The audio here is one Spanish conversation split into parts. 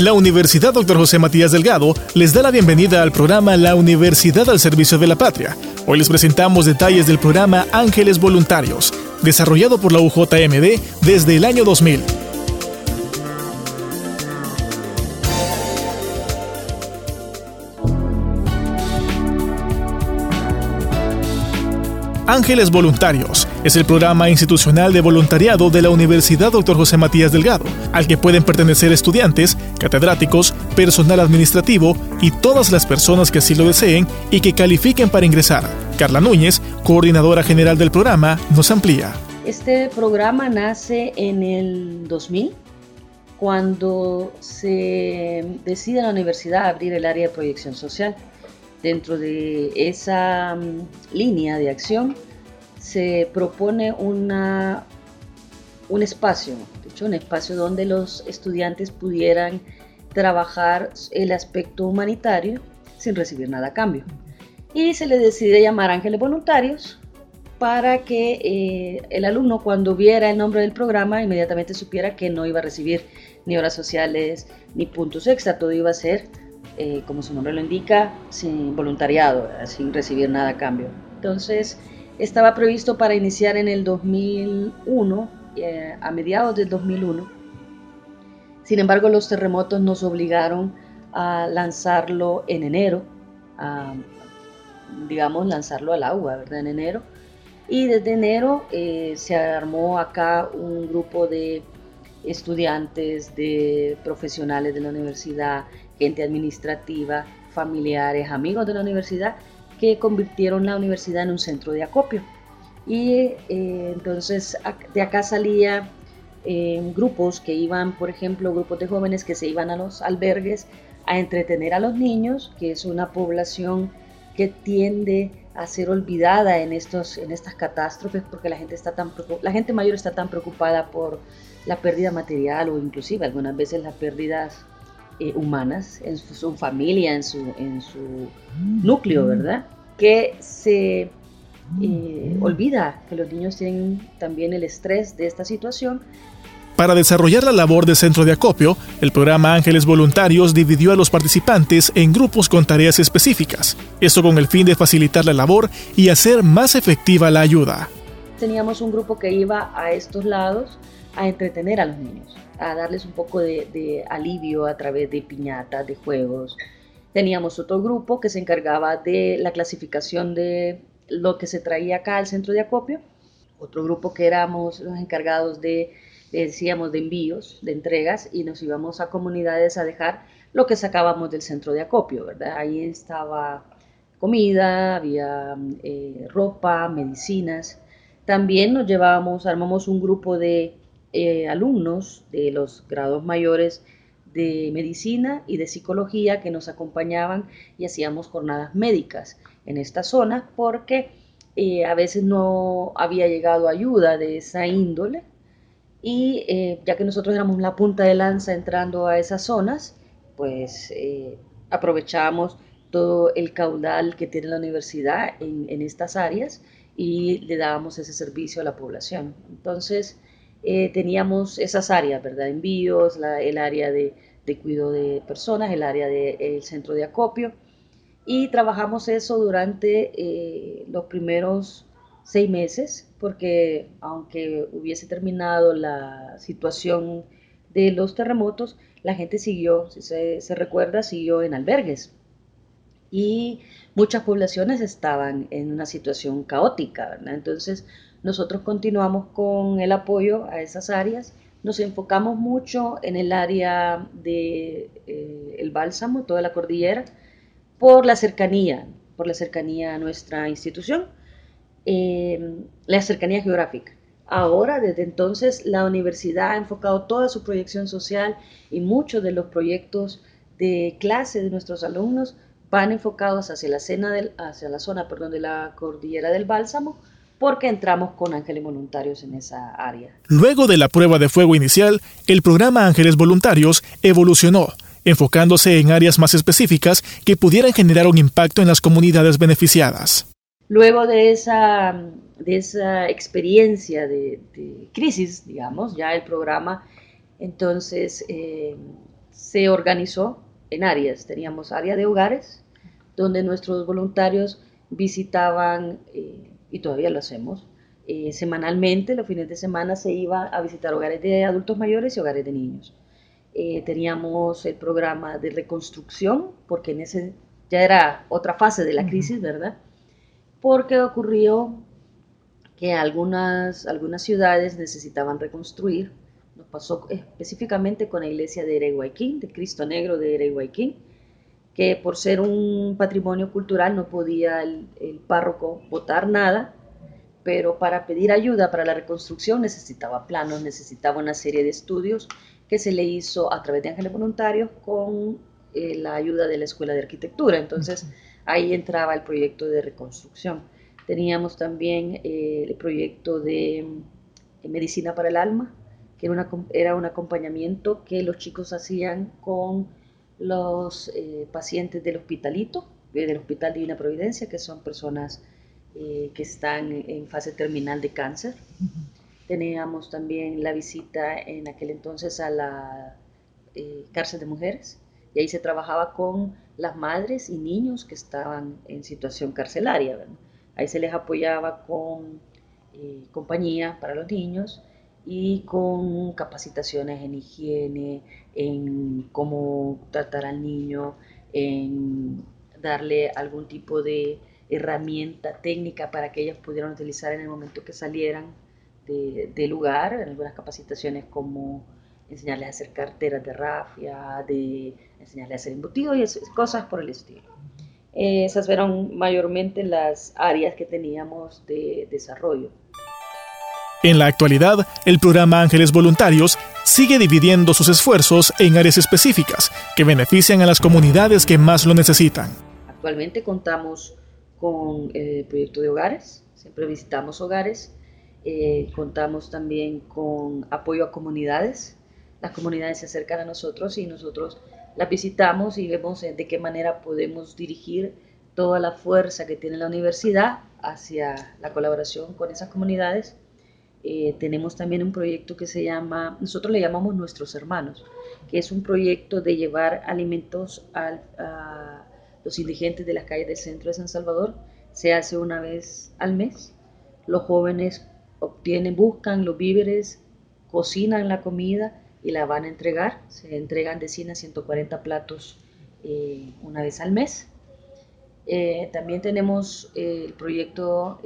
La Universidad Dr. José Matías Delgado les da la bienvenida al programa La Universidad al Servicio de la Patria. Hoy les presentamos detalles del programa Ángeles Voluntarios, desarrollado por la UJMD desde el año 2000. Ángeles Voluntarios es el programa institucional de voluntariado de la Universidad Dr. José Matías Delgado, al que pueden pertenecer estudiantes, catedráticos, personal administrativo y todas las personas que así lo deseen y que califiquen para ingresar. Carla Núñez, coordinadora general del programa, nos amplía. Este programa nace en el 2000 cuando se decide en la universidad abrir el área de proyección social. Dentro de esa mm, línea de acción se propone una, un espacio, de hecho, un espacio donde los estudiantes pudieran trabajar el aspecto humanitario sin recibir nada a cambio. Y se le decide llamar Ángeles Voluntarios para que eh, el alumno cuando viera el nombre del programa inmediatamente supiera que no iba a recibir ni horas sociales ni puntos extra, todo iba a ser eh, como su nombre lo indica, sin voluntariado, sin recibir nada a cambio. Entonces, estaba previsto para iniciar en el 2001, eh, a mediados del 2001. Sin embargo, los terremotos nos obligaron a lanzarlo en enero, a, digamos, lanzarlo al agua, ¿verdad? En enero. Y desde enero eh, se armó acá un grupo de estudiantes, de profesionales de la universidad, gente administrativa, familiares, amigos de la universidad, que convirtieron la universidad en un centro de acopio. Y eh, entonces de acá salía eh, grupos que iban, por ejemplo, grupos de jóvenes que se iban a los albergues a entretener a los niños, que es una población que tiende a ser olvidada en, estos, en estas catástrofes porque la gente, está tan, la gente mayor está tan preocupada por la pérdida material o inclusive algunas veces las pérdidas eh, humanas, en su, familia, en su, en su núcleo, ¿verdad? Que se eh, olvida que los niños tienen también el estrés de esta situación. Para desarrollar la labor de centro de acopio, el programa Ángeles Voluntarios dividió a los participantes en grupos con tareas específicas, esto con el fin de facilitar la labor y hacer más efectiva la ayuda. Teníamos un grupo que iba a estos lados a entretener a los niños a darles un poco de, alivio a través de piñatas, de juegos. Teníamos otro grupo que se encargaba de la clasificación de lo que se traía acá al centro de acopio. Otro grupo que éramos los encargados de, decíamos, de envíos, de entregas, y nos íbamos a comunidades a dejar lo que sacábamos del centro de acopio, ¿verdad? Ahí estaba comida, había eh, ropa, medicinas. También nos llevábamos, armamos un grupo de eh, alumnos de los grados mayores de medicina y de psicología que nos acompañaban y hacíamos jornadas médicas en esta zona porque eh, a veces no había llegado ayuda de esa índole y eh, ya que nosotros éramos la punta de lanza entrando a esas zonas, pues aprovechamos todo el caudal que tiene la universidad en estas áreas y le dábamos ese servicio a la población. Entonces, eh, teníamos esas áreas, ¿verdad? Envíos, el área de, de, cuidado de personas, el área del centro de acopio. Y trabajamos eso durante eh, los primeros seis meses, porque aunque hubiese terminado la situación de los terremotos, la gente siguió, si se, se recuerda, siguió en albergues. Y muchas poblaciones estaban en una situación caótica, ¿verdad? Entonces, nosotros continuamos con el apoyo a esas áreas. Nos enfocamos mucho en el área de, eh, el bálsamo, toda la cordillera, por la cercanía, por la cercanía a nuestra institución, eh, la cercanía geográfica. Ahora, desde entonces, la universidad ha enfocado toda su proyección social y muchos de los proyectos de clase de nuestros alumnos van enfocados hacia la, hacia la zona perdón, de la cordillera del Bálsamo, porque entramos con ángeles voluntarios en esa área. Luego de la prueba de fuego inicial, el programa Ángeles Voluntarios evolucionó, enfocándose en áreas más específicas que pudieran generar un impacto en las comunidades beneficiadas. Luego de esa, de esa experiencia de, crisis, digamos, ya el programa entonces eh, se organizó en áreas. Teníamos área de hogares, donde nuestros voluntarios visitaban, eh, y todavía lo hacemos, eh, semanalmente, los fines de semana se iba a visitar hogares de adultos mayores y hogares de niños. teníamos el programa de reconstrucción, porque en ese ya era otra fase de la crisis, ¿verdad? porque ocurrió que algunas, algunas ciudades necesitaban reconstruir. Nos pasó específicamente con la iglesia de Ereguayquín, de Cristo Negro de Ereguayquín, que por ser un patrimonio cultural no podía el, párroco votar nada, pero para pedir ayuda para la reconstrucción necesitaba planos, necesitaba una serie de estudios que se le hizo a través de ángeles voluntarios con eh, la ayuda de la Escuela de Arquitectura. Entonces, ahí entraba el proyecto de reconstrucción. Teníamos también eh, el proyecto de eh, medicina para el alma, que era, era, un acompañamiento que los chicos hacían con los eh, pacientes del hospitalito, del Hospital Divina Providencia, que son personas que están en fase terminal de cáncer. Teníamos también la visita en aquel entonces a la cárcel de mujeres, y ahí se trabajaba con las madres y niños que estaban en situación carcelaria. Ahí se les apoyaba con eh, compañía para los niños y con capacitaciones en higiene, en cómo tratar al niño, en darle algún tipo de herramienta técnica para que ellos pudieran utilizar en el momento que salieran del lugar, en algunas capacitaciones como enseñarles a hacer carteras de rafia, de enseñarles a hacer embutidos y cosas por el estilo. esas fueron mayormente las áreas que teníamos de desarrollo. En la actualidad, el programa Ángeles Voluntarios sigue dividiendo sus esfuerzos en áreas específicas que benefician a las comunidades que más lo necesitan. Actualmente contamos con el proyecto de hogares, siempre visitamos hogares, eh, contamos también con apoyo a comunidades, las comunidades se acercan a nosotros y nosotros las visitamos y vemos de qué manera podemos dirigir toda la fuerza que tiene la universidad hacia la colaboración con esas comunidades. Eh, tenemos también un proyecto que se llama, nosotros le llamamos Nuestros Hermanos, que es un proyecto de llevar alimentos a los indigentes de las calles del centro de San Salvador. Se hace una vez al mes. Los jóvenes obtienen, buscan los víveres, cocinan la comida y la van a entregar. Se entregan de 100 a 140 platos eh, una vez al mes. Eh, también tenemos eh, el proyecto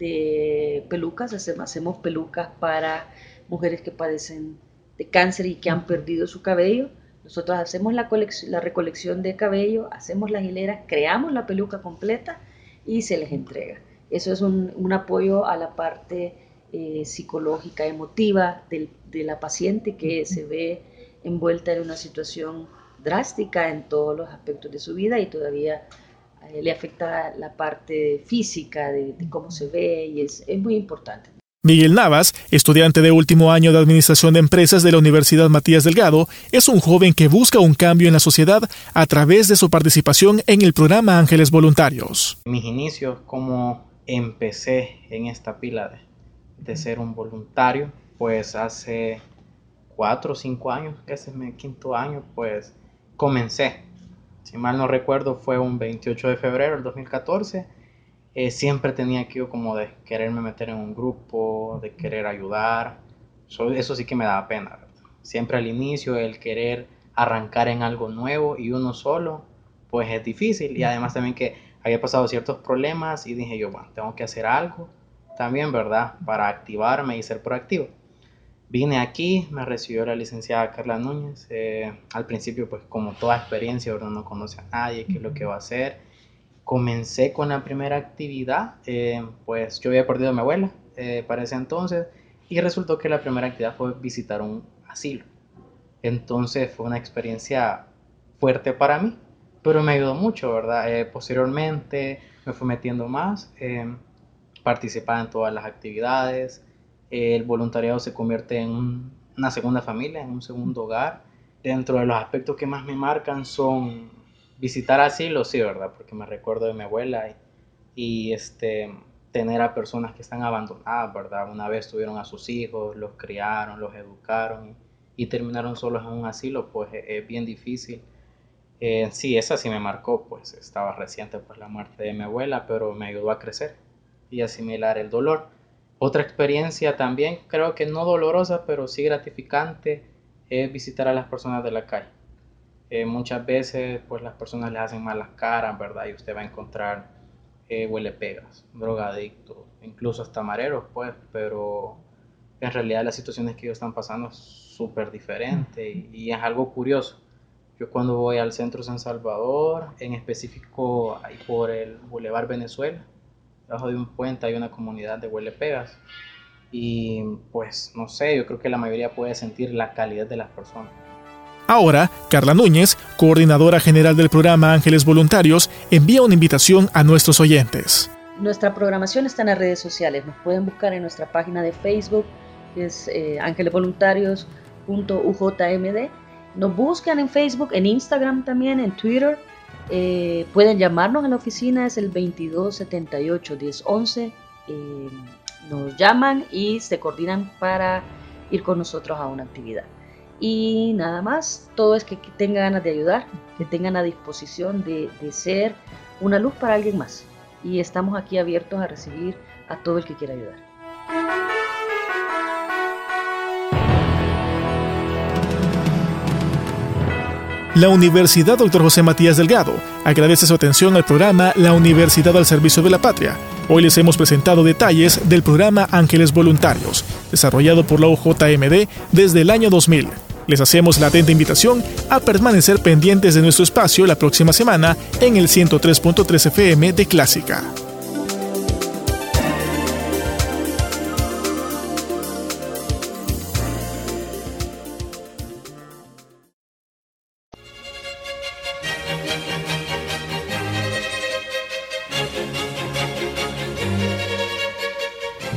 de pelucas, hacemos, pelucas para mujeres que padecen de cáncer y que han perdido su cabello. Nosotros hacemos la, la recolección de cabello, hacemos las hileras, creamos la peluca completa y se les entrega. Eso es un, un apoyo a la parte eh, psicológica, emotiva de la paciente que se ve envuelta en una situación drástica en todos los aspectos de su vida y todavía eh, le afecta la parte física de, cómo se ve y es, es muy importante. Miguel Navas, estudiante de último año de Administración de Empresas de la Universidad Matías Delgado, es un joven que busca un cambio en la sociedad a través de su participación en el programa Ángeles Voluntarios. Mis inicios, como empecé en esta pila de de ser un voluntario, pues hace cuatro o cinco años, que es mi quinto año, pues comencé. Si mal no recuerdo, fue un 28 de febrero del 2014. Eh, siempre tenía que como de quererme meter en un grupo, de querer ayudar. eso sí que me daba pena. Siempre al inicio el querer arrancar en algo nuevo y uno solo, pues es difícil. Y además también que había pasado ciertos problemas y dije yo, bueno, tengo que hacer algo también, ¿verdad? Para activarme y ser proactivo. Vine aquí, me recibió la licenciada Carla Núñez. Eh, al principio, pues como toda experiencia, uno no conoce a nadie, qué es lo que va a hacer. Comencé con la primera actividad, eh, pues yo había perdido a mi abuela eh, para ese entonces y resultó que la primera actividad fue visitar un asilo. Entonces fue una experiencia fuerte para mí, pero me ayudó mucho, ¿verdad? posteriormente me fui metiendo más, participaba en todas las actividades, el voluntariado se convierte en una segunda familia, en un segundo hogar. Dentro de los aspectos que más me marcan son visitar asilos, sí, ¿verdad? Porque me recuerdo de mi abuela y, este, tener a personas que están abandonadas, ¿verdad? Una vez tuvieron a sus hijos, los criaron, los educaron y terminaron solos en un asilo, pues e, es bien difícil. Eh, sí, esa sí me marcó, pues estaba reciente pues la muerte de mi abuela, pero me ayudó a crecer y asimilar el dolor. Otra experiencia también, creo que no dolorosa, pero sí gratificante, es visitar a las personas de la calle. Eh, muchas veces pues las personas les hacen malas caras, ¿verdad? Y usted va a encontrar eh, huele pegas, drogadictos, incluso hasta mareros, pues, pero en realidad las situaciones que ellos están pasando es súper diferente y, y, es algo curioso. Yo cuando voy al centro San Salvador, en específico ahí por el Boulevard Venezuela, debajo de un puente hay una comunidad de huele pegas. Y pues no sé, yo creo que la mayoría puede sentir la calidad de las personas. Ahora, Carla Núñez, coordinadora general del programa Ángeles Voluntarios, envía una invitación a nuestros oyentes. Nuestra programación está en las redes sociales. Nos pueden buscar en nuestra página de Facebook, que es eh, ángelesvoluntarios.ujmd. Nos buscan en Facebook, en Instagram también, en Twitter eh, pueden llamarnos a la oficina, es el 2278-1011. Eh, nos llaman y se coordinan para ir con nosotros a una actividad. Y nada más, todo es que tengan ganas de ayudar, que tengan a disposición de, de ser una luz para alguien más. Y estamos aquí abiertos a recibir a todo el que quiera ayudar. La Universidad Dr. José Matías Delgado agradece su atención al programa La Universidad al Servicio de la Patria. Hoy les hemos presentado detalles del programa Ángeles Voluntarios, desarrollado por la UJMD desde el año 2000. Les hacemos la atenta invitación a permanecer pendientes de nuestro espacio la próxima semana en el 103.3 FM de Clásica.